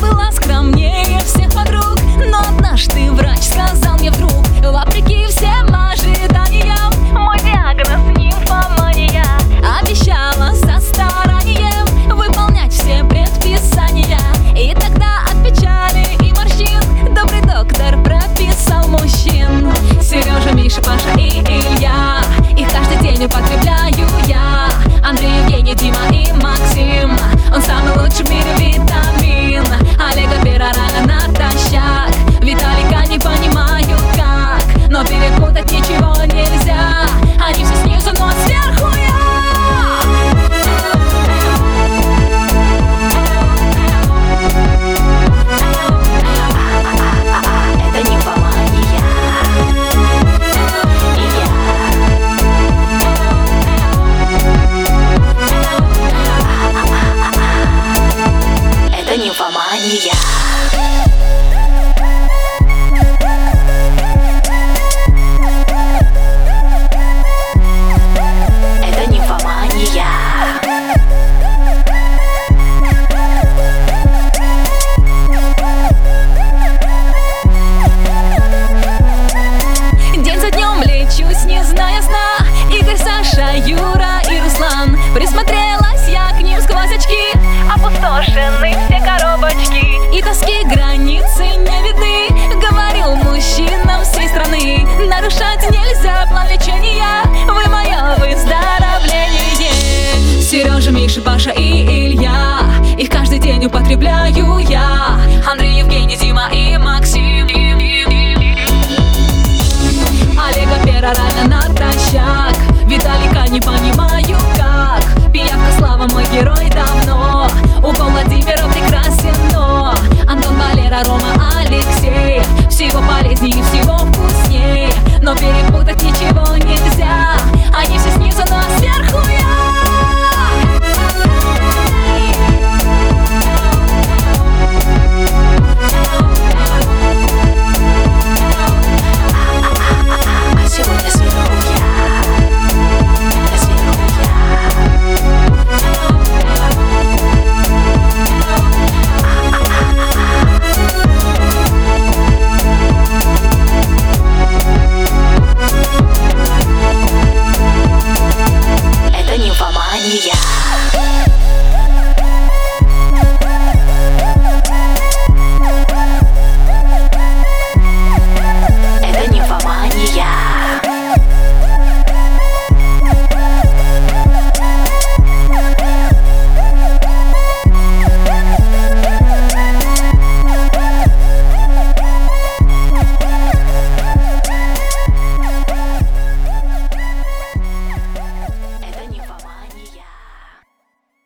была скромнее всех подруг. Но однажды врач сказал Нимфомания. Миша, Паша и Илья. Их каждый день употребляю я Yeah.